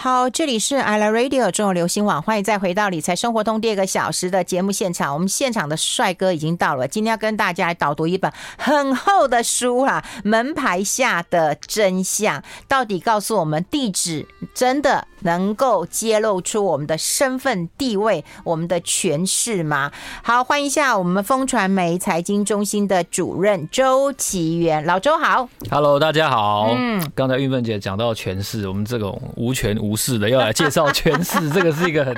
好，这里是 i l a Radio 中国流行网，欢迎再回到理财生活通第二个小时的节目现场。我们现场的帅哥已经到了，今天要跟大家来导读一本很厚的书啊，《门牌下的真相》，到底告诉我们地址真的能够揭露出我们的身份地位、我们的权势吗？好，欢迎一下我们风传媒财经中心的主任周奇源，老周好，Hello，大家好。嗯，刚才玉芬姐讲到权势，我们这种无权无。势的，要来介绍权势，这个是一个很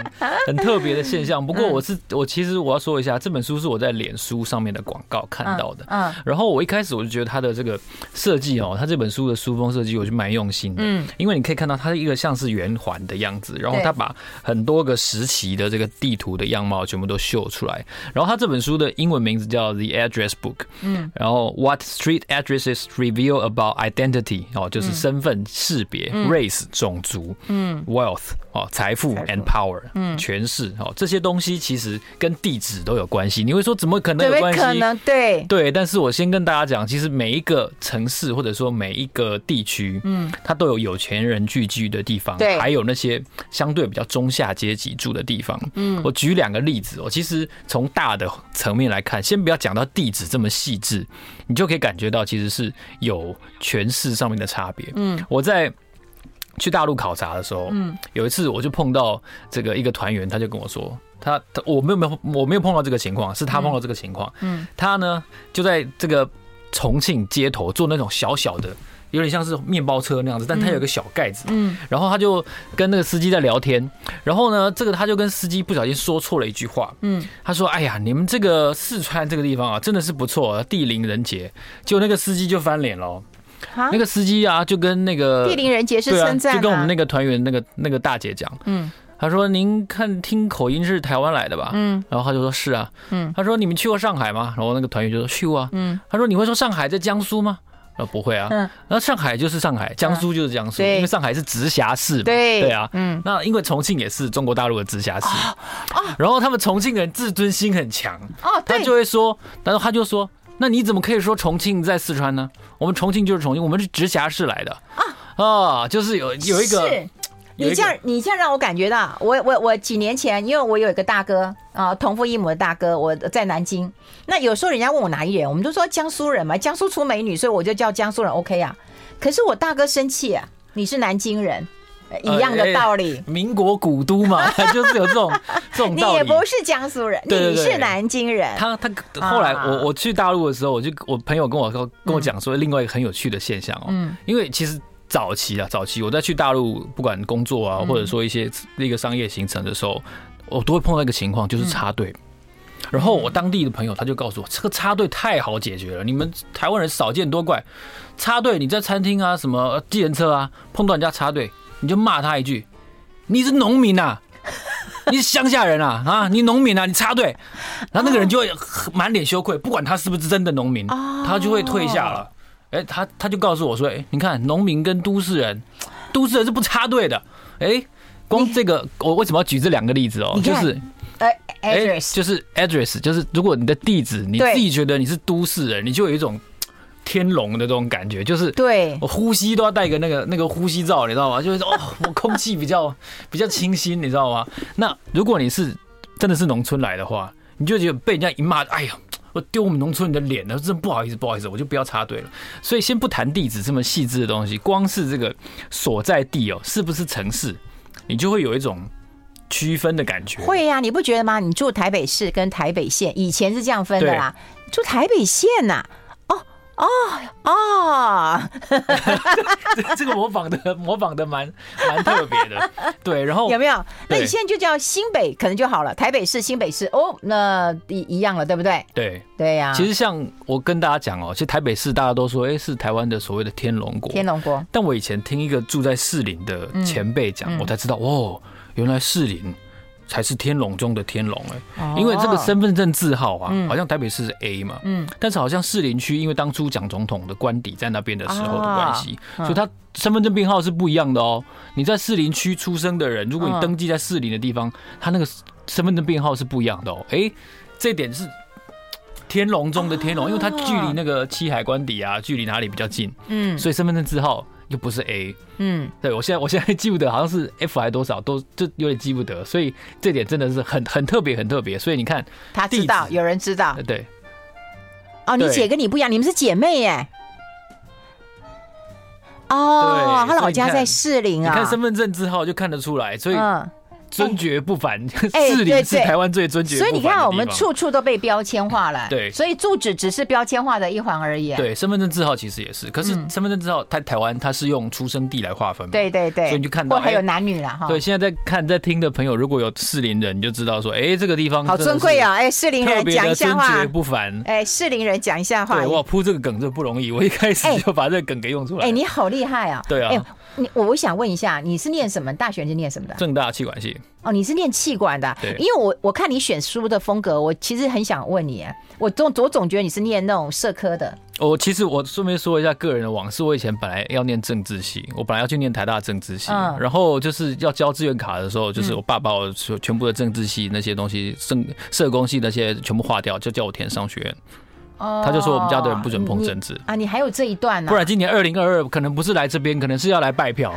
很特别的现象。不过我是我其实我要说一下，这本书是我在脸书上面的广告看到的。嗯，然后我一开始我就觉得它的这个设计哦，它这本书的书封设计我就蛮用心的。嗯，因为你可以看到它是一个像是圆环的样子，然后他把很多个时期的这个地图的样貌全部都秀出来。然后他这本书的英文名字叫 The Address Book。嗯，然后 What Street Addresses Reveal About Identity 哦，就是身份识别、race 种族。嗯。嗯，wealth 哦，财富 and power，嗯，权势哦，这些东西其实跟地址都有关系。你会说怎么可能有关系？可能对对，但是我先跟大家讲，其实每一个城市或者说每一个地区，嗯，它都有有钱人聚居的地方，对，还有那些相对比较中下阶级住的地方。嗯，我举两个例子哦，其实从大的层面来看，先不要讲到地址这么细致，你就可以感觉到其实是有权势上面的差别。嗯，我在。去大陆考察的时候，嗯，有一次我就碰到这个一个团员，他就跟我说，他他我没有没有我没有碰到这个情况，是他碰到这个情况，嗯，他呢就在这个重庆街头做那种小小的，有点像是面包车那样子，但他有个小盖子，嗯，然后他就跟那个司机在聊天，然后呢，这个他就跟司机不小心说错了一句话，嗯，他说，哎呀，你们这个四川这个地方啊，真的是不错，地灵人杰，结果那个司机就翻脸了。那个司机啊，就跟那个地灵人杰是称赞，就跟我们那个团员那个那个大姐讲，嗯，他说您看听口音是台湾来的吧，嗯，然后他就说是啊，嗯，他说你们去过上海吗？然后那个团员就说去过啊，嗯，他说你会说上海在江苏吗？呃，不会啊，嗯，那上海就是上海，江苏就是江苏，因为上海是直辖市嘛，对对啊，嗯，那因为重庆也是中国大陆的直辖市啊，然后他们重庆人自尊心很强，哦，他就会说，然后他就说。那你怎么可以说重庆在四川呢？我们重庆就是重庆，我们是直辖市来的啊。啊，就是有有一个，是。你这样你这样让我感觉到，我我我几年前，因为我有一个大哥啊，同父异母的大哥，我在南京。那有时候人家问我哪一人，我们都说江苏人嘛，江苏出美女，所以我就叫江苏人 OK 啊。可是我大哥生气啊，你是南京人。一样的道理，呃欸、民国古都嘛，就是有这种这种道理。你也不是江苏人，你是南京人。他他后来我我去大陆的时候，我就我朋友跟我说跟我讲说，另外一个很有趣的现象哦，嗯，因为其实早期啊，早期我在去大陆不管工作啊，或者说一些那个商业行程的时候，我都会碰到一个情况，就是插队。然后我当地的朋友他就告诉我，这个插队太好解决了，你们台湾人少见多怪，插队你在餐厅啊，什么计程车啊，碰到人家插队。你就骂他一句，你是农民啊，你是乡下人啊啊，你农民啊，你插队，然后那个人就会 满脸羞愧，不管他是不是真的农民，他就会退下了。哎，他他就告诉我说，哎，你看农民跟都市人，都市人是不插队的。哎，光这个我为什么要举这两个例子哦？就是，哎，就是 address，就是如果你的地址你自己觉得你是都市人，你就有一种。天龙的这种感觉，就是对我呼吸都要带个那个那个呼吸罩，你知道吗？就是说哦，我空气比较比较清新，你知道吗？那如果你是真的是农村来的话，你就觉得被人家一骂，哎呀，我丢我们农村人的脸了，真不好意思，不好意思，我就不要插队了。所以先不谈地址这么细致的东西，光是这个所在地哦，是不是城市，你就会有一种区分的感觉。会呀、啊，你不觉得吗？你住台北市跟台北县以前是这样分的啦，住台北县呐、啊。哦哦，这个模仿的模仿的蛮蛮特别的，对，然后有没有？那你现在就叫新北可能就好了，台北市、新北市哦，那一一样了，对不对？对对呀。其实像我跟大家讲哦，其实台北市大家都说，哎，是台湾的所谓的天龙国，天龙国。但我以前听一个住在士林的前辈讲，我才知道哦，原来士林。才是天龙中的天龙哎，因为这个身份证字号啊，好像台北市是 A 嘛，嗯，但是好像士林区因为当初蒋总统的官邸在那边的时候的关系，所以他身份证编号是不一样的哦。你在士林区出生的人，如果你登记在士林的地方，他那个身份证编号是不一样的哦。哎，这点是天龙中的天龙，因为它距离那个七海关邸啊，距离哪里比较近，嗯，所以身份证字号又不是 A，嗯，对我现在我现在记不得好像是 F 还多少，都就有点记不得，所以这点真的是很很特别很特别。所以你看，他知道有人知道，对，哦，你姐跟你不一样，你们是姐妹耶。哦，他老家在士林啊，你看身份证字号就看得出来，所以。尊爵不凡，士林是台湾最尊爵。所以你看，我们处处都被标签化了。对，所以住址只是标签化的一环而已。对，身份证字号其实也是。可是身份证字号，它台湾它是用出生地来划分。对对对。所以你就看到，还有男女了哈。对，现在在看在听的朋友，如果有士林人，你就知道说，哎，这个地方好尊贵啊！哎，士林人讲一下话。尊爵不凡。哎，士林人讲一下话。对，哇，铺这个梗这不容易，我一开始就把这个梗给用出来。哎，你好厉害啊！对啊。哎你我我想问一下，你是念什么？大学是念什么的？正大气管系。哦，你是念气管的。对。因为我我看你选书的风格，我其实很想问你，我总我总觉得你是念那种社科的。我其实我顺便说一下个人的往事，我以前本来要念政治系，我本来要去念台大政治系，嗯、然后就是要交志愿卡的时候，就是我爸把我全部的政治系那些东西、社社工系那些全部划掉，就叫我填商学院。他就说我们家的人不准碰政治啊，你还有这一段呢？不然今年二零二二可能不是来这边，可能是要来拜票，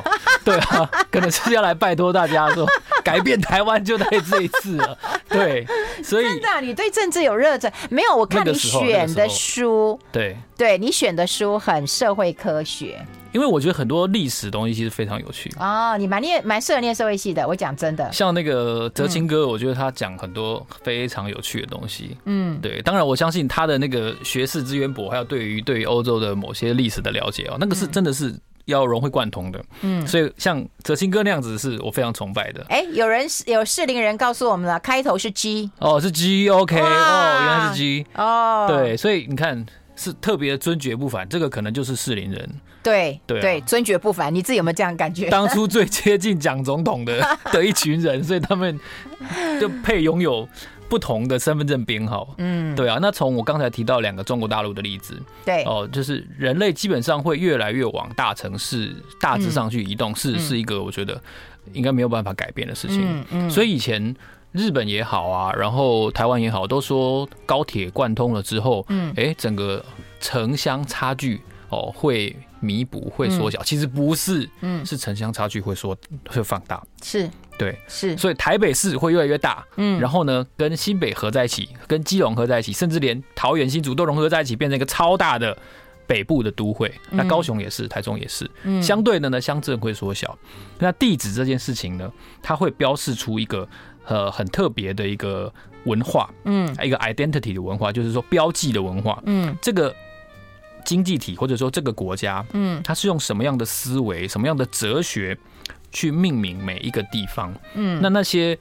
对啊，可能是要来拜托大家说改变台湾就在这一次了，对，所以真的你对政治有热忱？没有，我看你选的书，对，对你选的书很社会科学。因为我觉得很多历史东西其实非常有趣哦，你蛮念蛮适合念社会系的。我讲真的，像那个哲清哥，我觉得他讲很多非常有趣的东西。嗯，对，当然我相信他的那个学识之渊博，还有对于对于欧洲的某些历史的了解哦，那个是真的是要融会贯通的。嗯，所以像哲清哥那样子，是我非常崇拜的。哎，有人有适龄人告诉我们了，开头是 G 哦，是 G，OK 哦，原来是 G 哦，对，所以你看。是特别的尊爵不凡，这个可能就是士林人。对对对，尊爵不凡，你自己有没有这样感觉？当初最接近蒋总统的 的一群人，所以他们就配拥有不同的身份证编号。嗯，对啊。那从我刚才提到两个中国大陆的例子，对哦，就是人类基本上会越来越往大城市大致上去移动，是是一个我觉得应该没有办法改变的事情。嗯嗯，所以以前。日本也好啊，然后台湾也好，都说高铁贯通了之后，嗯，哎，整个城乡差距哦会弥补，会缩小。其实不是，嗯，是城乡差距会缩会放大。是，对，是。所以台北市会越来越大，嗯，然后呢，跟新北合在一起，跟基隆合在一起，甚至连桃园新竹都融合在一起，变成一个超大的北部的都会。那高雄也是，台中也是。嗯，相对的呢，乡镇会缩小。那地址这件事情呢，它会标示出一个。呃，很特别的一个文化，嗯，一个 identity 的文化，就是说标记的文化，嗯，这个经济体或者说这个国家，嗯，它是用什么样的思维、什么样的哲学去命名每一个地方，嗯，那那些。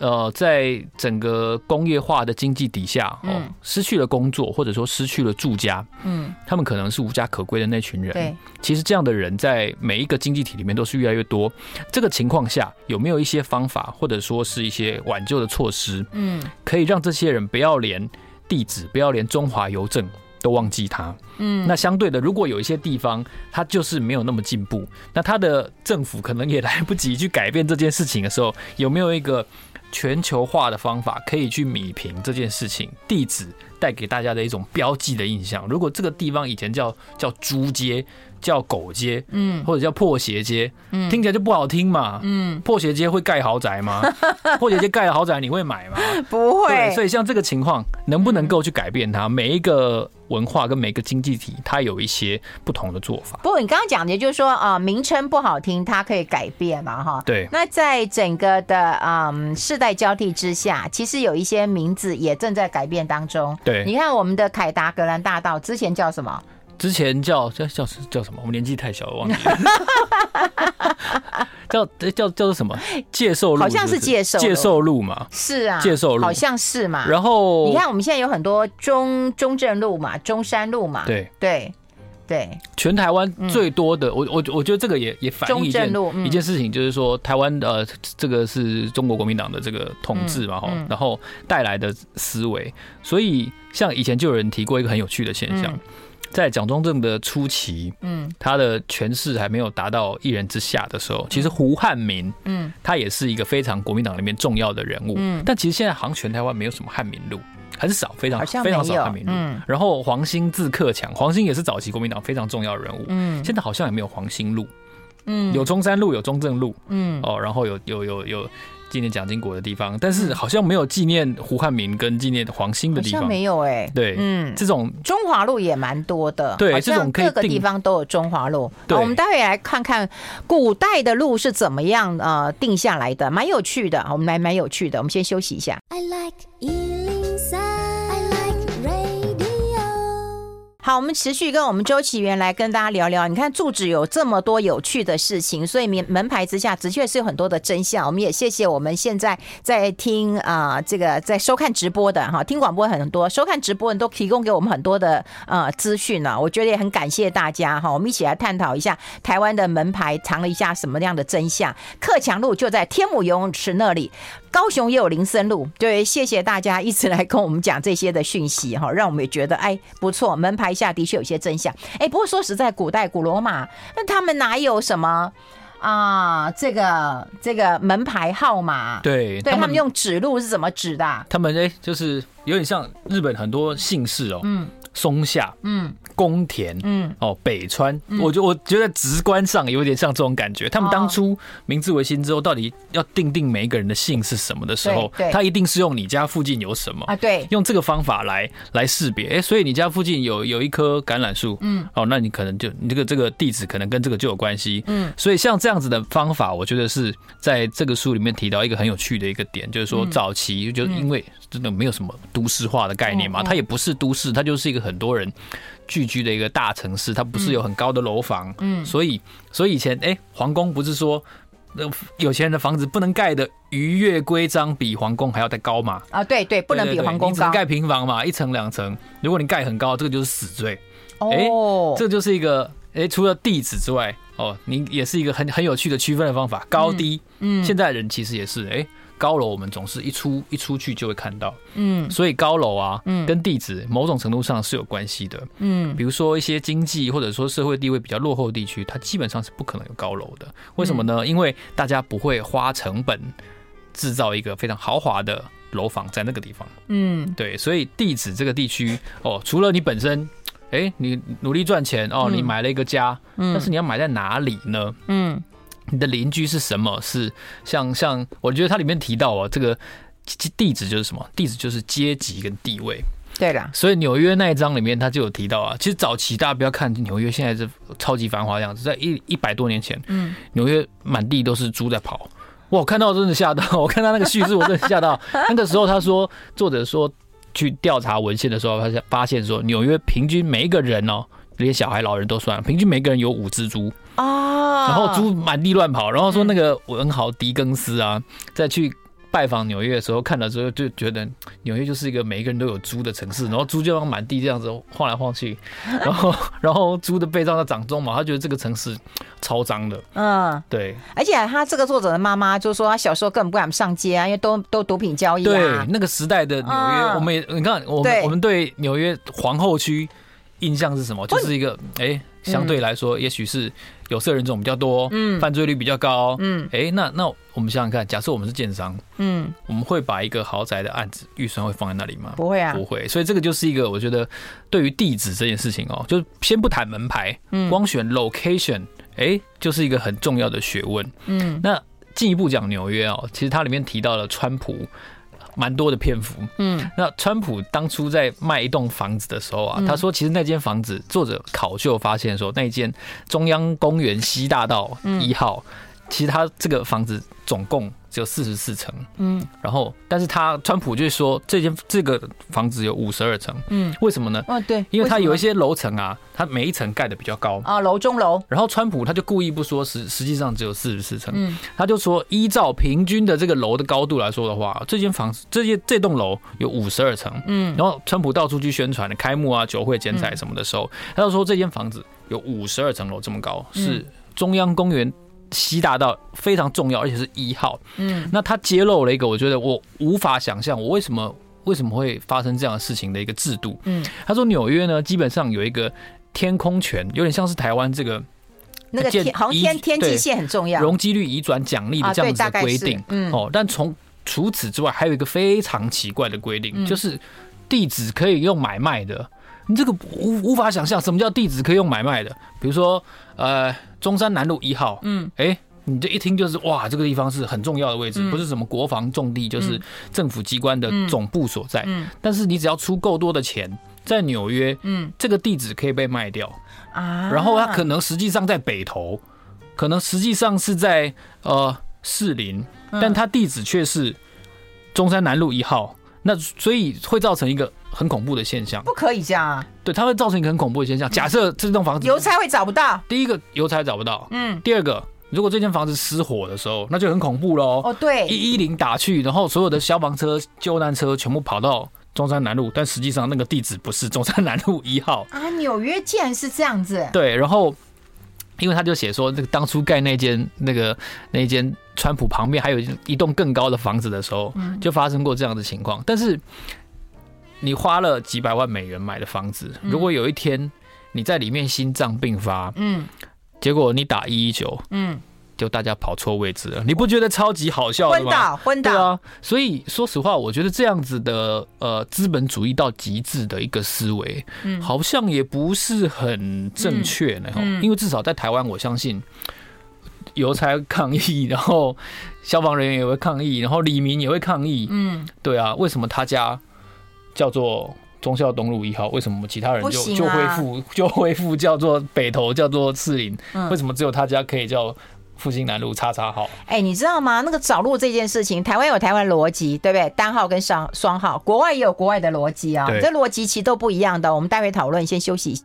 呃，在整个工业化的经济底下，哦，失去了工作，或者说失去了住家，嗯，他们可能是无家可归的那群人。对，其实这样的人在每一个经济体里面都是越来越多。这个情况下，有没有一些方法，或者说是一些挽救的措施，嗯，可以让这些人不要连地址，不要连中华邮政都忘记他？嗯，那相对的，如果有一些地方他就是没有那么进步，那他的政府可能也来不及去改变这件事情的时候，有没有一个？全球化的方法可以去米平这件事情，地址带给大家的一种标记的印象。如果这个地方以前叫叫猪街。叫狗街，嗯，或者叫破鞋街，嗯，听起来就不好听嘛，嗯，破鞋街会盖豪宅吗？破鞋街盖了豪宅，你会买吗？不会。所以像这个情况，能不能够去改变它？每一个文化跟每一个经济体，它有一些不同的做法。不过你刚刚讲的，就是说啊，名称不好听，它可以改变嘛，哈。对。那在整个的嗯世代交替之下，其实有一些名字也正在改变当中。对。你看我们的凯达格兰大道之前叫什么？之前叫叫叫叫什么？我们年纪太小了，忘记了。叫叫叫做什么？介寿路，好像是介寿介寿路嘛？是啊，介寿路好像是嘛。然后你看，我们现在有很多中中正路嘛，中山路嘛。对对对，全台湾最多的，我我我觉得这个也也反映一件一件事情，就是说台湾呃，这个是中国国民党的这个统治嘛，哈，然后带来的思维。所以像以前就有人提过一个很有趣的现象。在蒋中正的初期，嗯，他的权势还没有达到一人之下的时候，其实胡汉民，嗯，他也是一个非常国民党里面重要的人物，嗯，但其实现在好像全台湾没有什么汉民路，很少，非常非常少汉民路。嗯，然后黄兴字克强，黄兴也是早期国民党非常重要的人物。嗯，现在好像也没有黄兴路。嗯，有中山路，有中正路。嗯，哦，然后有有有有。有纪念蒋经国的地方，但是好像没有纪念胡汉民跟纪念黄兴的地方，没有哎、欸。对，嗯，这种中华路也蛮多的，对，这种各个地方都有中华路。对，我们待会来看看古代的路是怎么样呃定下来的，蛮有趣的，我们来蛮有趣的。我们先休息一下。I like 好，我们持续跟我们周启源来跟大家聊聊。你看住址有这么多有趣的事情，所以门门牌之下的确是有很多的真相。我们也谢谢我们现在在听啊、这个在收看直播的哈，听广播很多，收看直播人都提供给我们很多的呃资讯了。我觉得也很感谢大家哈，我们一起来探讨一下台湾的门牌藏了一下什么样的真相。克强路就在天母游泳池那里。高雄也有林森路，对，谢谢大家一直来跟我们讲这些的讯息哈，让我们也觉得哎不错，门牌下的确有些真相。哎，不过说实在，古代古罗马那他们哪有什么啊？这个这个门牌号码？对，对他们，用指路是怎么指的啊？他们哎，就是有点像日本很多姓氏哦，嗯，松下，嗯。宫田，嗯，哦，北川，我就我觉得直观上有点像这种感觉。他们当初明治维新之后，到底要定定每一个人的姓是什么的时候，他一定是用你家附近有什么啊？对，用这个方法来来识别。哎，所以你家附近有有一棵橄榄树，嗯，哦，那你可能就你这个这个地址可能跟这个就有关系，嗯。所以像这样子的方法，我觉得是在这个书里面提到一个很有趣的一个点，就是说早期就因为真的没有什么都市化的概念嘛，它也不是都市，它就是一个很多人。聚居的一个大城市，它不是有很高的楼房，嗯，所以所以以前哎，皇宫不是说那有钱人的房子不能盖的逾越规章，比皇宫还要再高嘛？啊，对对，不能比皇宫盖平房嘛，一层两层，如果你盖很高，这个就是死罪。哦，这就是一个哎，除了地址之外，哦，你也是一个很很有趣的区分的方法，高低。嗯，现在人其实也是哎。高楼我们总是一出一出去就会看到，嗯，所以高楼啊，嗯，跟地址某种程度上是有关系的，嗯，比如说一些经济或者说社会地位比较落后的地区，它基本上是不可能有高楼的。为什么呢？因为大家不会花成本制造一个非常豪华的楼房在那个地方，嗯，对，所以地址这个地区哦，除了你本身，哎，你努力赚钱哦，你买了一个家，嗯，但是你要买在哪里呢？嗯。你的邻居是什么？是像像，我觉得它里面提到啊，这个地址就是什么？地址就是阶级跟地位。对了，所以纽约那一章里面他就有提到啊，其实早期大家不要看纽约现在是超级繁华的样子，在一一百多年前，嗯，纽约满地都是猪在跑，哇，我看到真的吓到，我看到那个叙事我真的吓到。那个时候他说，作者说去调查文献的时候，发现发现说纽约平均每一个人哦。连小孩、老人都算，平均每个人有五只猪啊，然后猪满地乱跑。然后说那个文豪狄更斯啊，在去拜访纽约的时候，看了之后就觉得纽约就是一个每一个人都有猪的城市，然后猪就让满地这样子晃来晃去，然后然后猪的背上在长鬃毛，他觉得这个城市超脏的。嗯，对。而且他这个作者的妈妈就说，他小时候根本不敢上街啊，因为都都毒品交易啊。对，那个时代的纽约，我们也你看，我们我们对纽约皇后区。印象是什么？就是一个哎、欸，相对来说，也许是有色人种比较多，嗯，犯罪率比较高，嗯，哎、欸，那那我们想想看，假设我们是建商，嗯，我们会把一个豪宅的案子预算会放在那里吗？不会啊，不会。所以这个就是一个，我觉得对于地址这件事情哦，就先不谈门牌，嗯，光选 location，哎、欸，就是一个很重要的学问，嗯。那进一步讲纽约哦，其实它里面提到了川普。蛮多的篇幅，嗯，那川普当初在卖一栋房子的时候啊，他说其实那间房子，作者考究发现说，那间中央公园西大道一号，其实他这个房子总共。只有四十四层，嗯，然后，但是他川普就是说，这间这个房子有五十二层，嗯，为什么呢？哦，对，因为他有一些楼层啊，它每一层盖的比较高。啊，楼中楼。然后川普他就故意不说实实际上只有四十四层，嗯，他就说依照平均的这个楼的高度来说的话，这间房子这间这栋楼有五十二层，嗯，然后川普到处去宣传的开幕啊、酒会、剪彩什么的时候，他就说这间房子有五十二层楼这么高，是中央公园。西大道非常重要，而且是一号。嗯，那他揭露了一个我觉得我无法想象，我为什么为什么会发生这样的事情的一个制度。嗯，他说纽约呢，基本上有一个天空权，有点像是台湾这个那个天好像天天际线很重要，容积率移转奖励的这样子的规定。嗯，哦，但从除此之外，还有一个非常奇怪的规定，就是地址可以用买卖的，你这个无无法想象什么叫地址可以用买卖的。比如说，呃，中山南路一号，嗯，哎，你这一听就是哇，这个地方是很重要的位置，不是什么国防重地，就是政府机关的总部所在。嗯，但是你只要出够多的钱，在纽约，嗯，这个地址可以被卖掉啊。然后它可能实际上在北投，可能实际上是在呃士林，但它地址却是中山南路一号。那所以会造成一个很恐怖的现象，不可以这样啊！对，它会造成一个很恐怖的现象。假设这栋房子，邮差会找不到。第一个，邮差找不到。嗯。第二个，如果这间房子失火的时候，那就很恐怖喽。哦，对。一一零打去，然后所有的消防车、救难车全部跑到中山南路，但实际上那个地址不是中山南路一号啊！纽约竟然是这样子。对，然后。因为他就写说，这个当初盖那间那个那间川普旁边还有一栋更高的房子的时候，就发生过这样的情况。但是你花了几百万美元买的房子，如果有一天你在里面心脏病发，嗯，结果你打一一九，嗯。就大家跑错位置了，你不觉得超级好笑的吗？昏倒，昏倒。对啊，所以说实话，我觉得这样子的呃资本主义到极致的一个思维，嗯，好像也不是很正确呢。嗯，因为至少在台湾，我相信邮差抗议，然后消防人员也会抗议，然后李明也会抗议。嗯，对啊，为什么他家叫做忠孝东路一号？为什么其他人就就恢复就恢复叫做北投，叫做士林？为什么只有他家可以叫？复兴南路叉叉号，哎、欸，你知道吗？那个找路这件事情，台湾有台湾逻辑，对不对？单号跟双双号，国外也有国外的逻辑啊，这逻辑其实都不一样的。我们待会讨论，先休息。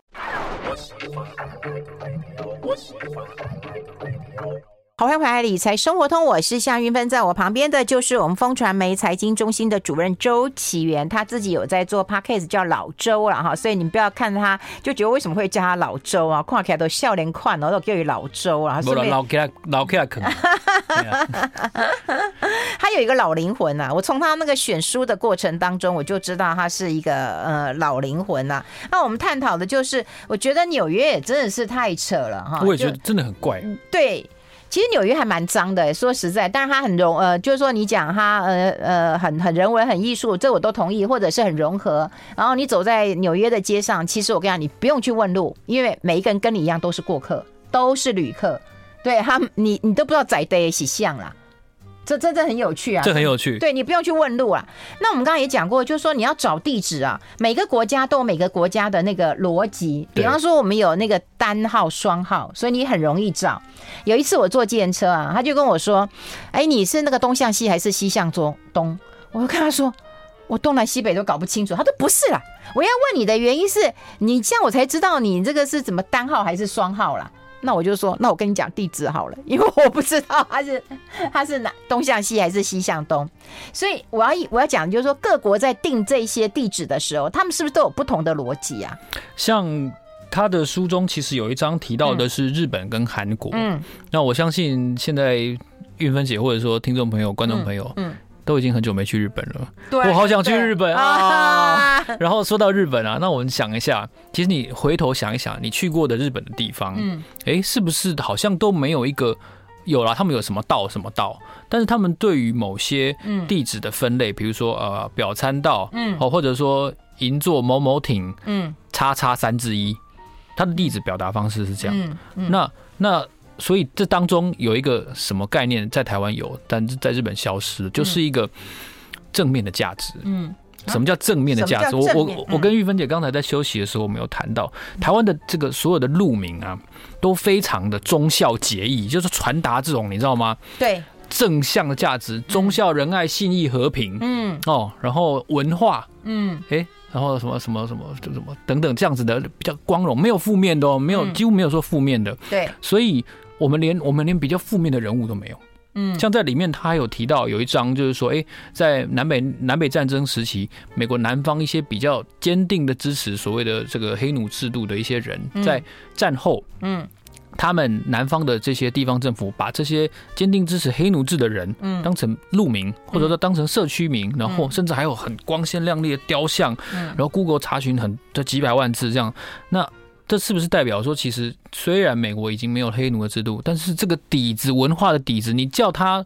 好，欢迎回来，理财生活通，我是夏云芬，在我旁边的就是我们风传媒财经中心的主任周启源，他自己有在做 podcast 叫老周了哈，所以你们不要看他就觉得为什么会叫他老周啊，看起来都笑脸宽哦，都叫你老周啊，不然老起来老起来可能，他有一个老灵魂呐、啊，我从他那个选书的过程当中，我就知道他是一个呃老灵魂呐、啊。那我们探讨的就是，我觉得纽约也真的是太扯了哈，我也觉得真的很怪，对。其实纽约还蛮脏的，说实在，但是它很融呃，就是说你讲它呃呃很很人文很艺术，这我都同意，或者是很融合。然后你走在纽约的街上，其实我跟你讲，你不用去问路，因为每一个人跟你一样都是过客，都是旅客，对他你你都不知道在地是像啦。这真的很有趣啊！这很有趣。对，你不用去问路啊。那我们刚刚也讲过，就是说你要找地址啊，每个国家都有每个国家的那个逻辑。比方说，我们有那个单号、双号，所以你很容易找。有一次我坐计程车啊，他就跟我说：“哎，你是那个东向西还是西向中东？”我就跟他说：“我东南西北都搞不清楚。”他说：“不是啦，我要问你的原因是你这样我才知道你这个是怎么单号还是双号啦。”那我就说，那我跟你讲地址好了，因为我不知道它是它是哪东向西还是西向东，所以我要我要讲就是说，各国在定这些地址的时候，他们是不是都有不同的逻辑啊？像他的书中其实有一章提到的是日本跟韩国，嗯，那我相信现在运芬姐或者说听众朋友、观众朋友，嗯。嗯都已经很久没去日本了，我好想去日本啊！然后说到日本啊，那我们想一下，其实你回头想一想，你去过的日本的地方，嗯，哎，是不是好像都没有一个有了？他们有什么道什么道？但是他们对于某些地址的分类，比如说呃表参道，嗯，或者说银座某某町，嗯，叉叉三之一，它的地址表达方式是这样。那那。所以这当中有一个什么概念在台湾有，但是在日本消失，就是一个正面的价值。嗯，什么叫正面的价值？我我我跟玉芬姐刚才在休息的时候，我们有谈到台湾的这个所有的路名啊，都非常的忠孝节义，就是传达这种你知道吗？对，正向的价值，忠孝仁爱信义和平。嗯，哦，然后文化，嗯，哎。然后什么什么什么什么等等这样子的比较光荣，没有负面的哦，没有几乎没有说负面的。对，所以我们连我们连比较负面的人物都没有。嗯，像在里面他有提到有一章，就是说，哎，在南北南北战争时期，美国南方一些比较坚定的支持所谓的这个黑奴制度的一些人，在战后，嗯。他们南方的这些地方政府把这些坚定支持黑奴制的人，嗯，当成路名，或者说当成社区名，然后甚至还有很光鲜亮丽的雕像，然后 Google 查询很这几百万字这样，那这是不是代表说，其实虽然美国已经没有黑奴的制度，但是这个底子文化的底子，你叫他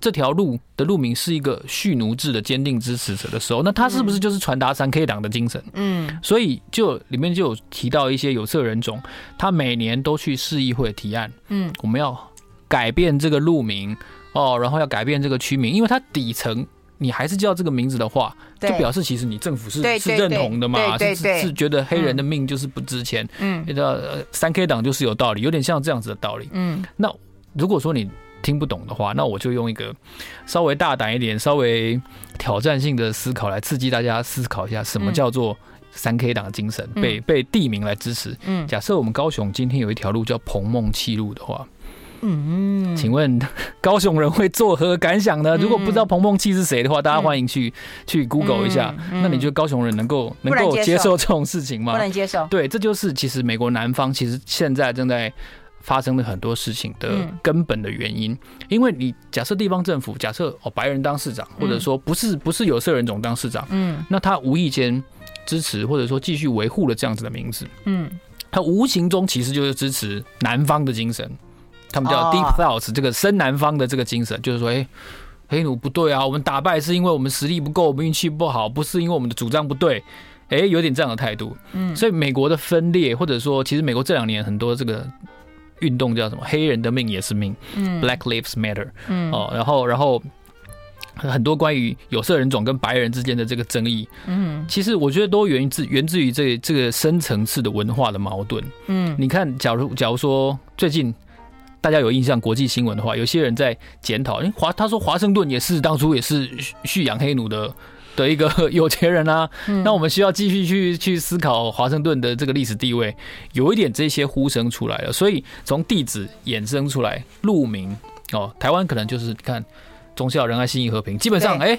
这条路的路名是一个蓄奴制的坚定支持者的时候，那他是不是就是传达三 K 党的精神？嗯，所以就里面就有提到一些有色人种，他每年都去市议会提案，嗯，我们要改变这个路名哦，然后要改变这个区名，因为它底层。你还是叫这个名字的话，就表示其实你政府是是认同的嘛，是是觉得黑人的命就是不值钱。嗯，那个三 K 党就是有道理，有点像这样子的道理。嗯，那如果说你听不懂的话，那我就用一个稍微大胆一点、稍微挑战性的思考来刺激大家思考一下，什么叫做三 K 党的精神？被被地名来支持。嗯，假设我们高雄今天有一条路叫彭梦七路的话。嗯，请问 高雄人会作何感想呢？如果不知道彭彭气是谁的话，大家欢迎去去 Google 一下。那你觉得高雄人能够能够接受这种事情吗？不能接受。对，这就是其实美国南方其实现在正在发生的很多事情的根本的原因。因为你假设地方政府假设哦白人当市长，或者说不是不是有色人种当市长，嗯，那他无意间支持或者说继续维护了这样子的名字，嗯，他无形中其实就是支持南方的精神。他们叫 Deep South，这个深南方的这个精神，就是说，哎，黑奴不对啊，我们打败是因为我们实力不够，我们运气不好，不是因为我们的主张不对，哎，有点这样的态度。嗯，所以美国的分裂，或者说，其实美国这两年很多这个运动叫什么？黑人的命也是命，嗯，Black Lives Matter，嗯，哦，然后，然后很多关于有色人种跟白人之间的这个争议，嗯，其实我觉得都源自源自于这这个深层次的文化的矛盾。嗯，你看，假如假如说最近。大家有印象国际新闻的话，有些人在检讨，哎，华他说华盛顿也是当初也是蓄养黑奴的 的一个有钱人啊。嗯、那我们需要继续去去思考华盛顿的这个历史地位，有一点这些呼声出来了。所以从地址衍生出来路名哦，台湾可能就是看忠孝仁爱信义和平，基本上哎。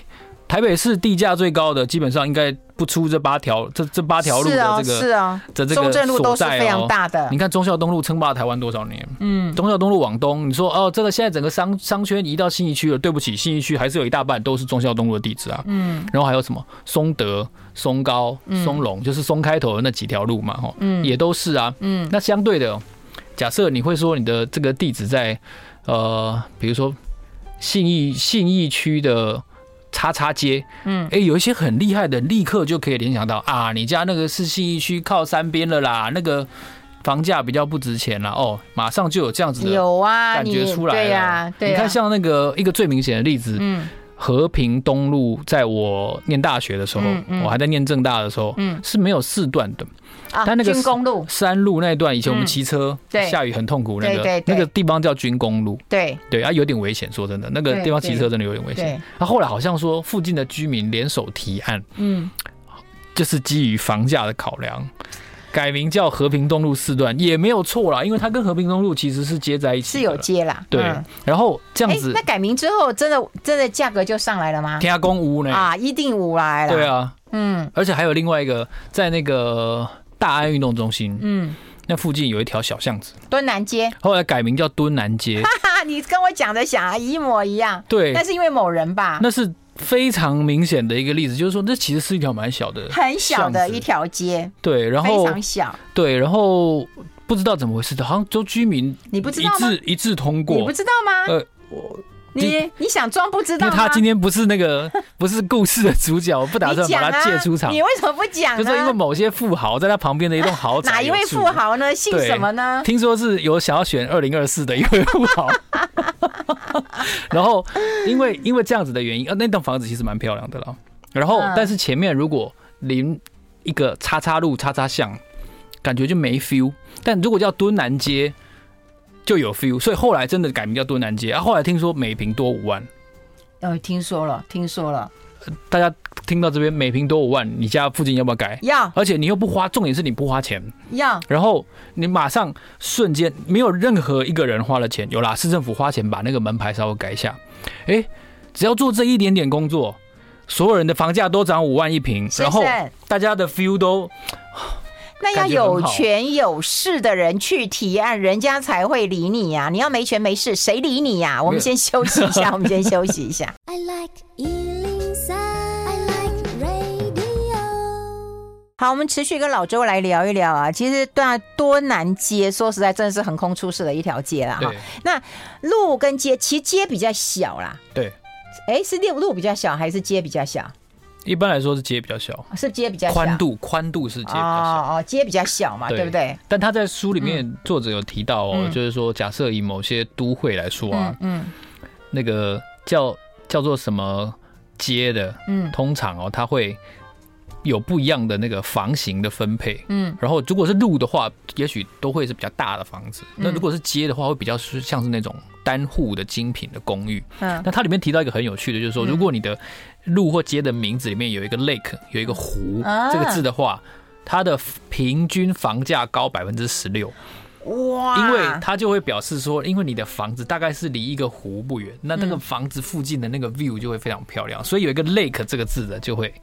台北市地价最高的，基本上应该不出这八条，这这八条路的这个，是啊，这这个中正路都是非常大的。你看忠孝东路称霸台湾多少年？嗯，忠孝东路往东，你说哦，这个现在整个商商圈移到信义区了，对不起，信义区还是有一大半都是忠孝东路的地址啊。嗯，然后还有什么松德、松高、松隆，就是松开头的那几条路嘛，哈，嗯，也都是啊。嗯，那相对的，假设你会说你的这个地址在呃，比如说信义信义区的。叉叉街，嗯，哎，有一些很厉害的，立刻就可以联想到啊，你家那个是信义区靠山边了啦，那个房价比较不值钱啦，哦，马上就有这样子的有啊感觉出来了，对呀，对，你看像那个一个最明显的例子，嗯，和平东路，在我念大学的时候，我还在念正大的时候，嗯，是没有四段的。但那个军公路。山路那一段，以前我们骑车下雨很痛苦，那个那个地方叫军工路，对。对啊，有点危险。说真的，那个地方骑车真的有点危险。那后来好像说附近的居民联手提案，嗯，就是基于房价的考量，改名叫和平东路四段也没有错啦，因为它跟和平东路其实是接在一起，是有接啦。对，然后这样子，那改名之后，真的真的价格就上来了吗？天下公屋呢？啊，一定五来了。对啊，嗯，而且还有另外一个在那个。大安运动中心，嗯，那附近有一条小巷子，敦南街，后来改名叫敦南街。哈哈，你跟我讲的想一模一样。对，那是因为某人吧？那是非常明显的一个例子，就是说，这其实是一条蛮小的、很小的一条街。对，然后非常小。对，然后不知道怎么回事，好像就居民你不知道吗？一致一致通过，你不知道吗？呃，我。你你想装不知道？因为他今天不是那个 不是故事的主角，我不打算把他借出场。你为什么不讲？就是因为某些富豪在他旁边的一栋豪宅。哪一位富豪呢？姓什么呢？听说是有想要选二零二四的一位富豪。然后因为因为这样子的原因，呃，那栋房子其实蛮漂亮的了。然后但是前面如果临一个叉叉路叉叉巷，感觉就没 feel。但如果叫敦南街。就有 feel，所以后来真的改名叫多南街。啊，后来听说每平多五万，呃，听说了，听说了。大家听到这边每平多五万，你家附近要不要改？要。而且你又不花，重点是你不花钱。要。然后你马上瞬间没有任何一个人花了钱，有啦，市政府花钱把那个门牌稍微改一下。哎，只要做这一点点工作，所有人的房价都涨五万一平，然后大家的 feel 都。那要有权有势的人去提案，人家才会理你呀、啊！你要没权没势，谁理你呀、啊？我们先休息一下，我们先休息一下。I like 好，我们持续跟老周来聊一聊啊。其实对啊，多南街说实在真的是横空出世的一条街啦。哈。那路跟街，其实街比较小啦。对。哎，是路路比较小，还是街比较小？一般来说是街比较小，是街比较小。宽度宽度是街比较小。哦哦，街比较小嘛，对，不对？但他在书里面作者有提到哦，嗯、就是说，假设以某些都会来说啊，嗯，嗯那个叫叫做什么街的，嗯，通常哦，他会。有不一样的那个房型的分配，嗯，然后如果是路的话，也许都会是比较大的房子。那如果是街的话，会比较是像是那种单户的精品的公寓。嗯，那它里面提到一个很有趣的，就是说，如果你的路或街的名字里面有一个 lake，有一个湖这个字的话，它的平均房价高百分之十六。哇！因为它就会表示说，因为你的房子大概是离一个湖不远，那那个房子附近的那个 view 就会非常漂亮，所以有一个 lake 这个字的就会。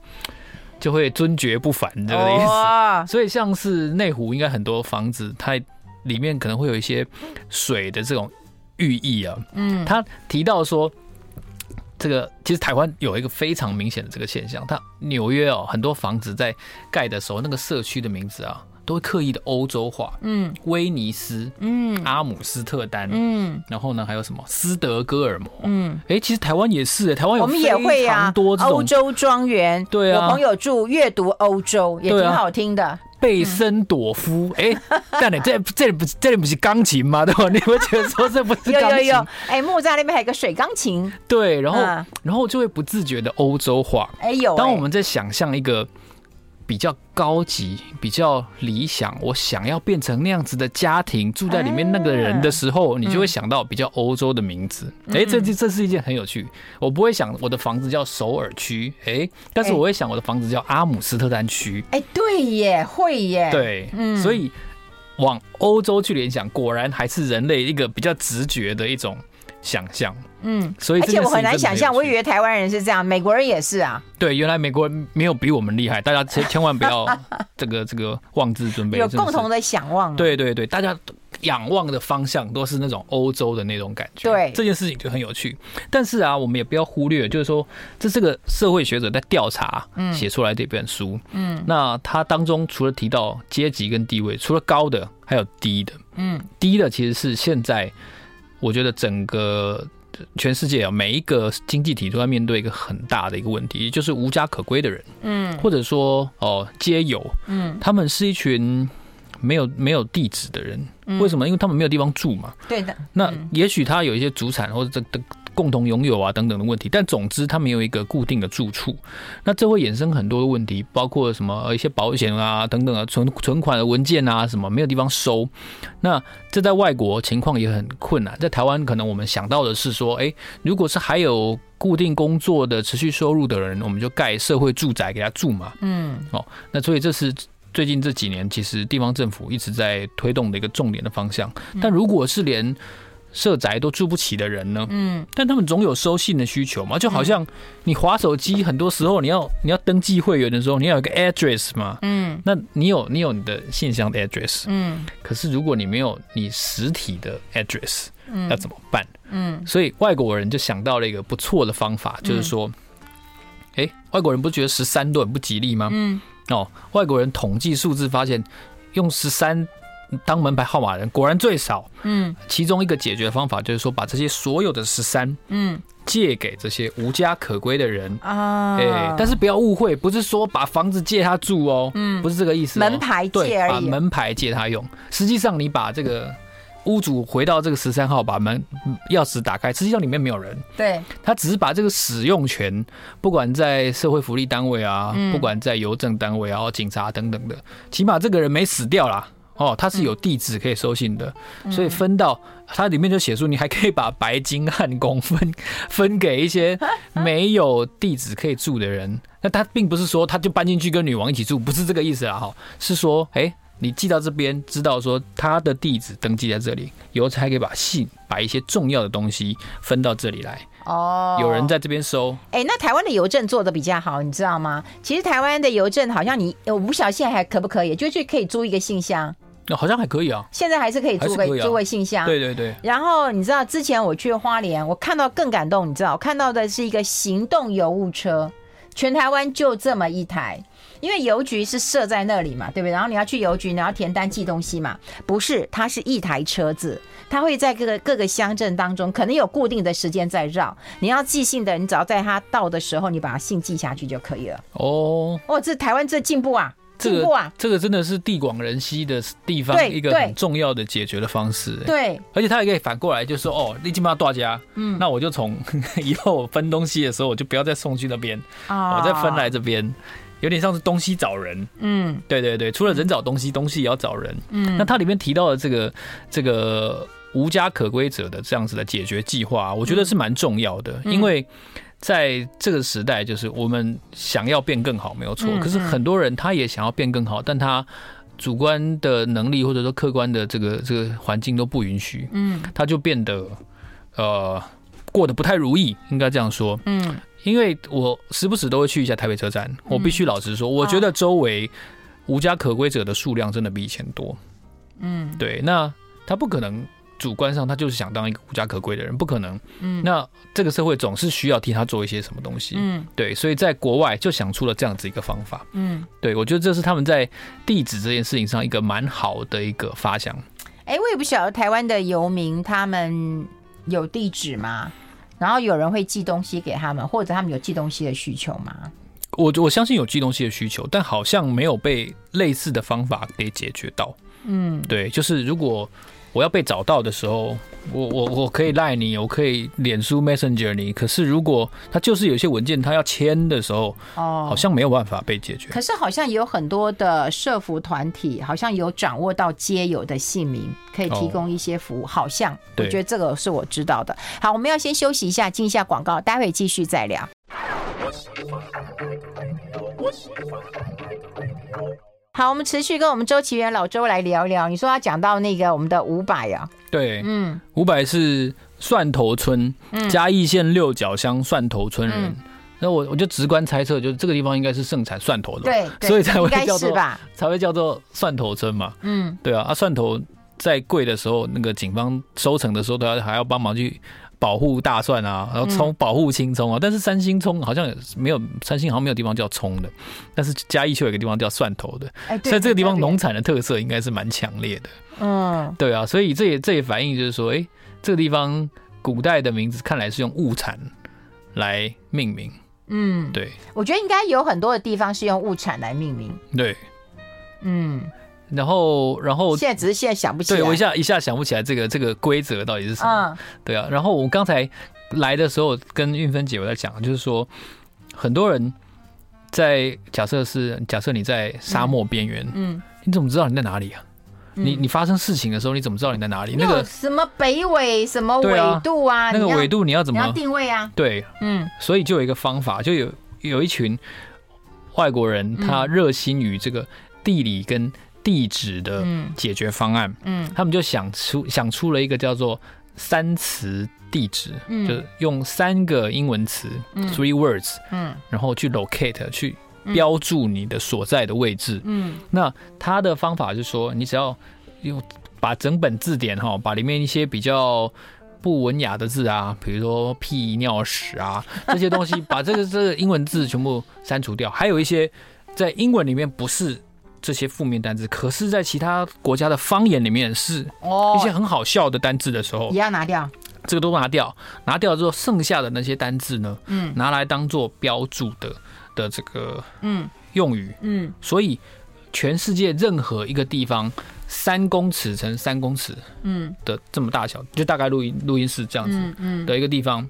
就会尊爵不凡这个意思，所以像是内湖，应该很多房子，它里面可能会有一些水的这种寓意啊。嗯，他提到说，这个其实台湾有一个非常明显的这个现象，它纽约哦，很多房子在盖的时候，那个社区的名字啊。都会刻意的欧洲化，嗯，威尼斯，嗯，阿姆斯特丹，嗯，然后呢，还有什么斯德哥尔摩，嗯，哎，其实台湾也是，台湾有非常多这种欧洲庄园，对啊，我朋友住阅读欧洲也挺好听的，贝森朵夫，哎，但你这这里不是这里不是钢琴吗？对吧？你会觉得说这不是 钢琴？有有有，哎，木栅那边还有个水钢琴，对，然后然后就会不自觉的欧洲化，哎有，当我们在想象一个。比较高级、比较理想，我想要变成那样子的家庭住在里面那个人的时候，你就会想到比较欧洲的名字。哎，这这这是一件很有趣。我不会想我的房子叫首尔区，哎，但是我会想我的房子叫阿姆斯特丹区。哎，对耶，会耶。对，嗯，所以往欧洲去联想，果然还是人类一个比较直觉的一种。想象，嗯，所以而且我很难想象，我以为台湾人是这样，美国人也是啊。对，原来美国人没有比我们厉害，大家千 千万不要这个这个妄自尊卑，有共同的想望。对对对，大家仰望的方向都是那种欧洲的那种感觉。对，这件事情就很有趣。但是啊，我们也不要忽略，就是说，这是个社会学者在调查写出来的一本书。嗯，那他当中除了提到阶级跟地位，除了高的，还有低的。嗯，低的其实是现在。我觉得整个全世界啊，每一个经济体都在面对一个很大的一个问题，就是无家可归的人，嗯，或者说哦，皆有，嗯，他们是一群没有没有地址的人，为什么？因为他们没有地方住嘛。对的。那也许他有一些祖产或者这的。共同拥有啊等等的问题，但总之他没有一个固定的住处，那这会衍生很多的问题，包括什么一些保险啊等等啊存存款的文件啊什么没有地方收，那这在外国情况也很困难，在台湾可能我们想到的是说，哎，如果是还有固定工作的持续收入的人，我们就盖社会住宅给他住嘛，嗯，哦，那所以这是最近这几年其实地方政府一直在推动的一个重点的方向，但如果是连社宅都住不起的人呢？嗯，但他们总有收信的需求嘛，就好像你划手机，很多时候你要你要登记会员的时候，你要有个 address 嘛，嗯，那你有你有你的信箱的 address，嗯，可是如果你没有你实体的 address，嗯，要怎么办？嗯，所以外国人就想到了一个不错的方法，就是说，哎，外国人不觉得十三都很不吉利吗？嗯，哦，外国人统计数字发现，用十三。当门牌号码人果然最少，嗯，其中一个解决方法就是说，把这些所有的十三，嗯，借给这些无家可归的人。啊，哎，但是不要误会，不是说把房子借他住哦，嗯，不是这个意思，门牌借而已，把门牌借他用。实际上，你把这个屋主回到这个十三号，把门钥匙打开，实际上里面没有人，对，他只是把这个使用权，不管在社会福利单位啊，不管在邮政单位啊、警察等等的，起码这个人没死掉啦。哦，它是有地址可以收信的，嗯、所以分到它里面就写出，你还可以把白金汉宫分 分给一些没有地址可以住的人。那他并不是说他就搬进去跟女王一起住，不是这个意思啊。哈，是说，哎、欸，你寄到这边，知道说他的地址登记在这里，以后才可以把信，把一些重要的东西分到这里来。哦，有人在这边收。哎、欸，那台湾的邮政做的比较好，你知道吗？其实台湾的邮政好像你无小线还可不可以？就是可以租一个信箱。好像还可以啊，现在还是可以租个租个信箱。对对对。然后你知道之前我去花莲，我看到更感动，你知道，我看到的是一个行动邮务车，全台湾就这么一台。因为邮局是设在那里嘛，对不对？然后你要去邮局，你要填单寄东西嘛，不是，它是一台车子，它会在各个各个乡镇当中，可能有固定的时间在绕。你要寄信的，你只要在它到的时候，你把它信寄下去就可以了。哦，哦，这台湾这进步啊，进步啊，这个真的是地广人稀的地方一个很重要的解决的方式。对，而且他也可以反过来，就是说，哦，你基本上大家，嗯，那我就从 以后我分东西的时候，我就不要再送去那边，我再分来这边。有点像是东西找人，嗯，对对对，除了人找东西，东西也要找人，嗯。那它里面提到的这个这个无家可归者的这样子的解决计划，我觉得是蛮重要的，因为在这个时代，就是我们想要变更好没有错，可是很多人他也想要变更好，但他主观的能力或者说客观的这个这个环境都不允许，嗯，他就变得呃过得不太如意，应该这样说，嗯。因为我时不时都会去一下台北车站，我必须老实说，我觉得周围无家可归者的数量真的比以前多。嗯，对，那他不可能主观上他就是想当一个无家可归的人，不可能。嗯，那这个社会总是需要替他做一些什么东西。嗯，对，所以在国外就想出了这样子一个方法。嗯，对，我觉得这是他们在地址这件事情上一个蛮好的一个发想。哎，我也不晓得台湾的游民他们有地址吗？然后有人会寄东西给他们，或者他们有寄东西的需求吗？我我相信有寄东西的需求，但好像没有被类似的方法给解决到。嗯，对，就是如果我要被找到的时候，我我我可以赖你，我可以脸书 Messenger 你。可是如果他就是有些文件他要签的时候，哦，好像没有办法被解决。可是好像也有很多的社服团体，好像有掌握到街友的姓名，可以提供一些服务。好像我觉得这个是我知道的。好，我们要先休息一下，进一下广告，待会继续再聊。好，我们持续跟我们周奇源老周来聊聊。你说他讲到那个我们的五百啊？对，嗯，五百是蒜头村，嘉义县六角乡蒜头村人。那、嗯、我我就直观猜测，就是这个地方应该是盛产蒜头的，对，所以才会叫做才会叫做蒜头村嘛。嗯，对啊，啊，蒜头在贵的时候，那个警方收成的时候，都要还要帮忙去。保护大蒜啊，然后葱保护青葱啊，但是三星葱好像没有，三星好像没有地方叫葱的，但是嘉义却有一个地方叫蒜头的，所以这个地方农产的特色应该是蛮强烈的。嗯，对啊，所以这也这也反映就是说，哎，这个地方古代的名字看来是用物产来命名。嗯，对，我觉得应该有很多的地方是用物产来命名。对，嗯。然后，然后现在只是现在想不起来。对，我一下一下想不起来这个这个规则到底是什么。嗯，对啊。然后我刚才来的时候跟运芬姐我在讲，就是说很多人在假设是假设你在沙漠边缘，嗯，你怎么知道你在哪里啊？你你发生事情的时候你怎么知道你在哪里？那个什么北纬什么纬度啊？那个纬度你要怎么定位啊？对，嗯，所以就有一个方法，就有有一群外国人，他热心于这个地理跟地址的解决方案，嗯，他们就想出想出了一个叫做三词地址，嗯，就是用三个英文词，嗯，three words，嗯，然后去 locate 去标注你的所在的位置，嗯，那他的方法就是说，你只要用把整本字典哈，把里面一些比较不文雅的字啊，比如说屁尿屎啊这些东西，把这个这个英文字全部删除掉，还有一些在英文里面不是。这些负面单字，可是，在其他国家的方言里面是一些很好笑的单字的时候，也要拿掉。这个都拿掉，拿掉之后，剩下的那些单字呢，嗯，拿来当做标注的的这个嗯。用语，嗯，所以全世界任何一个地方三公尺乘三公尺，嗯。的这么大小，就大概录音录音室这样子，嗯。的一个地方，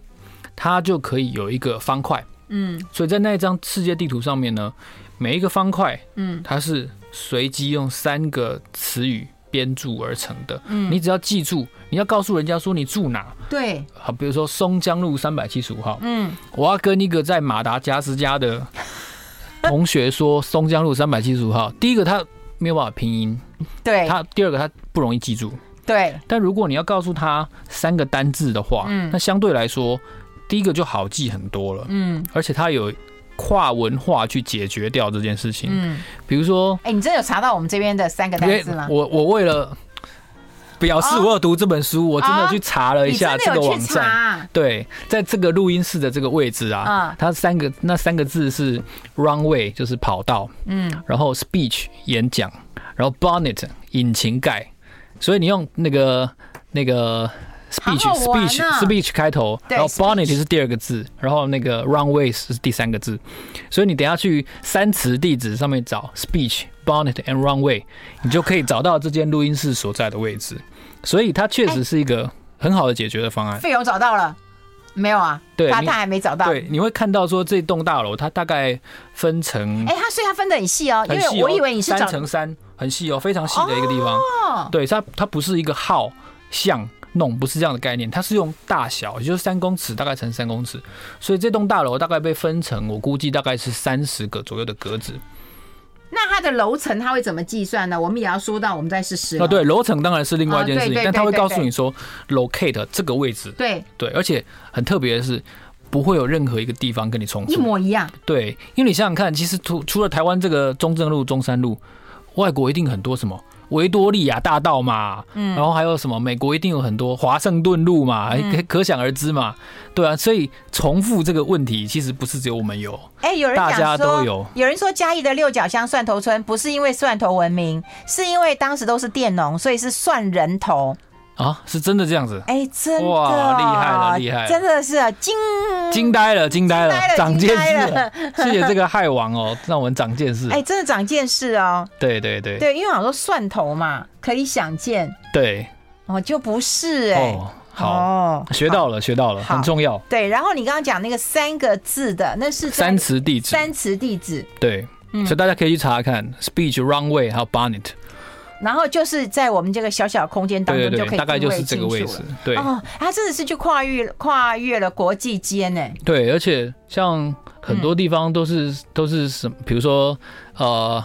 它就可以有一个方块，嗯，所以在那一张世界地图上面呢，每一个方块，嗯，它是。随机用三个词语编注而成的，嗯，你只要记住，你要告诉人家说你住哪，对，好，比如说松江路三百七十五号，嗯，我要跟一个在马达加斯加的 同学说松江路三百七十五号，第一个他没有办法拼音，对，他第二个他不容易记住，对，但如果你要告诉他三个单字的话，嗯，那相对来说第一个就好记很多了，嗯，而且他有。跨文化去解决掉这件事情，嗯，比如说，哎，你真的有查到我们这边的三个单词吗？我我为了表示我有读这本书，我真的去查了一下这个网站。对，在这个录音室的这个位置啊，它三个那三个字是 runway，就是跑道，嗯，然后 speech 演讲，然后 bonnet 引擎盖，所以你用那个那个。Speech speech speech 开头，然后 bonnet 是第二个字，然后那个 runways 是第三个字，所以你等下去三词地址上面找 speech bonnet and runway，你就可以找到这间录音室所在的位置。所以它确实是一个很好的解决的方案。费用找到了没有啊？对，他他还没找到。对，你会看到说这栋大楼它大概分成，哎，它所以它分的很细哦，因为我以为你是三乘三，很细哦，非常细的一个地方。哦，对，它它不是一个号像。弄不是这样的概念，它是用大小，也就是三公尺大概乘三公尺，所以这栋大楼大概被分成，我估计大概是三十个左右的格子。那它的楼层它会怎么计算呢？我们也要说到我们在试试。啊，对，楼层当然是另外一件事情，但它会告诉你说 locate 这个位置。对对，而且很特别的是，不会有任何一个地方跟你重复，一模一样。对，因为你想想看，其实除除了台湾这个中正路、中山路，外国一定很多什么。维多利亚大道嘛，嗯，然后还有什么？美国一定有很多华盛顿路嘛，可可想而知嘛，对啊，所以重复这个问题其实不是只有我们有，哎，有人大家都有。有人说嘉义的六角乡蒜头村不是因为蒜头闻名，是因为当时都是佃农，所以是蒜人头。啊，是真的这样子？哎，真的哇，厉害了，厉害了，真的是惊惊呆了，惊呆了，长见识了。谢谢这个害王哦，让我们长见识。哎，真的长见识哦。对对对对，因为我说蒜头嘛，可以想见。对，哦，就不是哎。哦，好，学到了，学到了，很重要。对，然后你刚刚讲那个三个字的，那是三词地址。三词地址。对，所以大家可以去查看，speech runway 还有 bonnet。然后就是在我们这个小小空间当中就可以大概就是这个位置。对哦，他真的是去跨越跨越了国际间呢。对，而且像很多地方都是都是什么，比如说呃，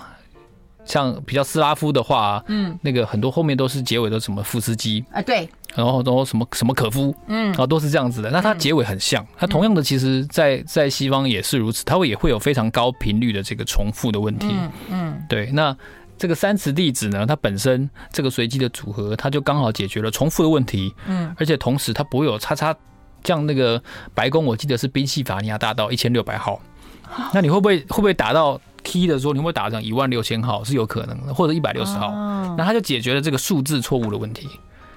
像比较斯拉夫的话，嗯，那个很多后面都是结尾都什么夫斯基啊，对，然后然后什么什么可夫，嗯，然后都是这样子的。那它结尾很像，它同样的，其实在在西方也是如此，它会也会有非常高频率的这个重复的问题。嗯，对，那。这个三词地址呢，它本身这个随机的组合，它就刚好解决了重复的问题。嗯，而且同时它不会有叉叉，像那个白宫，我记得是宾夕法尼亚大道一千六百号。那你会不会会不会打到 key 的时候，你会打成一万六千号是有可能的，或者一百六十号。那它就解决了这个数字错误的问题。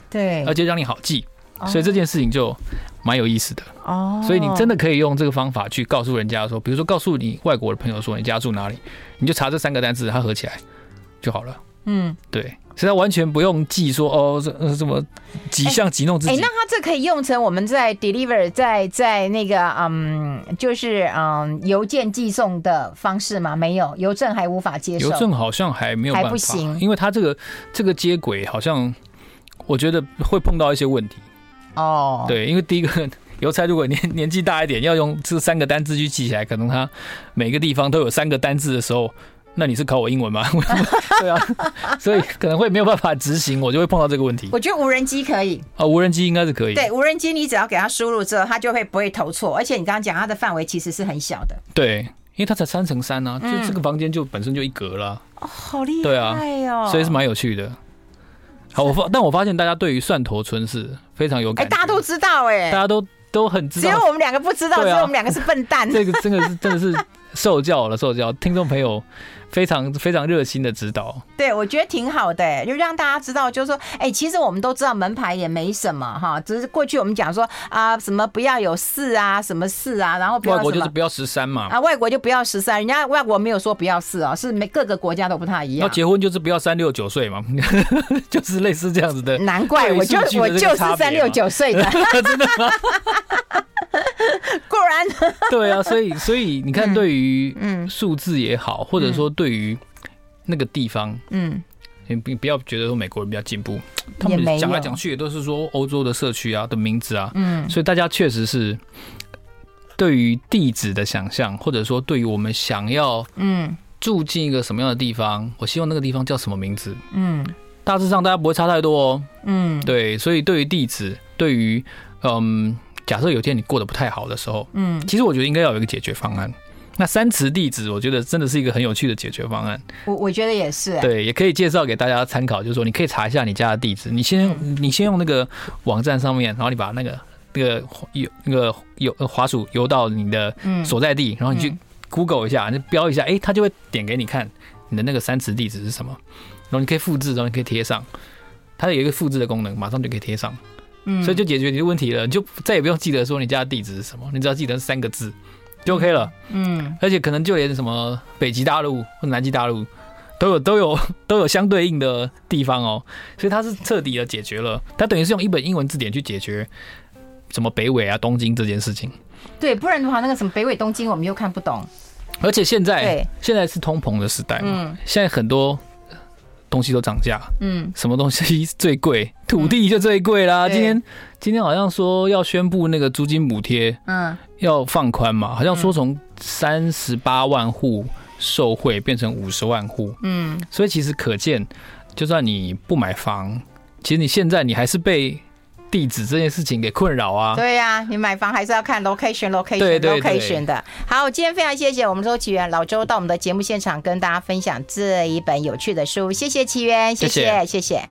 对，而且让你好记，所以这件事情就蛮有意思的。哦，所以你真的可以用这个方法去告诉人家说，比如说告诉你外国的朋友说你家住哪里，你就查这三个单字，它合起来。就好了。嗯，对，所以他完全不用记说哦，这什么几项几弄自己。哎，那他这可以用成我们在 deliver 在在那个嗯，就是嗯邮件寄送的方式吗？没有，邮政还无法接受。邮政好像还没有办法，还不行，因为他这个这个接轨好像我觉得会碰到一些问题。哦，对，因为第一个邮差如果年年纪大一点，要用这三个单字去记起来，可能他每个地方都有三个单字的时候。那你是考我英文吗？对啊，所以可能会没有办法执行，我就会碰到这个问题。我觉得无人机可以啊，无人机应该是可以。对，无人机你只要给它输入之后，它就会不会投错，而且你刚刚讲它的范围其实是很小的。对，因为它才三乘三呢，就这个房间就本身就一格了。哦，好厉害哦！所以是蛮有趣的。好，我发，但我发现大家对于蒜头村是非常有感。哎，大家都知道哎，大家都都很知道，只有我们两个不知道，只有我们两个是笨蛋。这个真的是真的是受教了，受教，听众朋友。非常非常热心的指导，对，我觉得挺好的，就让大家知道，就是说，哎，其实我们都知道门牌也没什么哈，只是过去我们讲说啊，什么不要有四啊，什么四啊，然后不要外国就是不要十三嘛，啊，外国就不要十三，人家外国没有说不要四啊，是每各个国家都不太一样。要结婚就是不要三六九岁嘛，就是类似这样子的。难怪我就我就是三六九岁的，真的吗？果然，对啊，所以所以你看，对于嗯数字也好，或者说对于那个地方，嗯，你不不要觉得说美国人比较进步，他们讲来讲去也都是说欧洲的社区啊的名字啊，嗯，所以大家确实是对于地址的想象，或者说对于我们想要嗯。住进一个什么样的地方，我希望那个地方叫什么名字，嗯，大致上大家不会差太多哦，嗯，对，所以对于地址，对于嗯。假设有天你过得不太好的时候，嗯，其实我觉得应该要有一个解决方案。那三磁地址，我觉得真的是一个很有趣的解决方案。我我觉得也是，对，也可以介绍给大家参考。就是说，你可以查一下你家的地址，你先、嗯、你先用那个网站上面，然后你把那个那个游那个游滑鼠游到你的所在地，然后你去 Google 一下，你标一下，哎，它就会点给你看你的那个三磁地址是什么，然后你可以复制，然后你可以贴上，它有一个复制的功能，马上就可以贴上。嗯，所以就解决你的问题了，你就再也不用记得说你家的地址是什么，你只要记得三个字就 OK 了。嗯，而且可能就连什么北极大陆或南极大陆都有都有都有相对应的地方哦，所以它是彻底的解决了，它等于是用一本英文字典去解决什么北纬啊、东京这件事情。对，不然的话那个什么北纬、东京我们又看不懂。而且现在现在是通膨的时代嘛，嗯，现在很多。东西都涨价，嗯，什么东西最贵？土地就最贵啦。今天今天好像说要宣布那个租金补贴，嗯，要放宽嘛，好像说从三十八万户受惠变成五十万户，嗯，所以其实可见，就算你不买房，其实你现在你还是被。地址这件事情给困扰啊？对呀、啊，你买房还是要看 location，location，location location, location 的。好，今天非常谢谢我们周启源老周到我们的节目现场跟大家分享这一本有趣的书，谢谢岐原，谢谢，谢谢。谢谢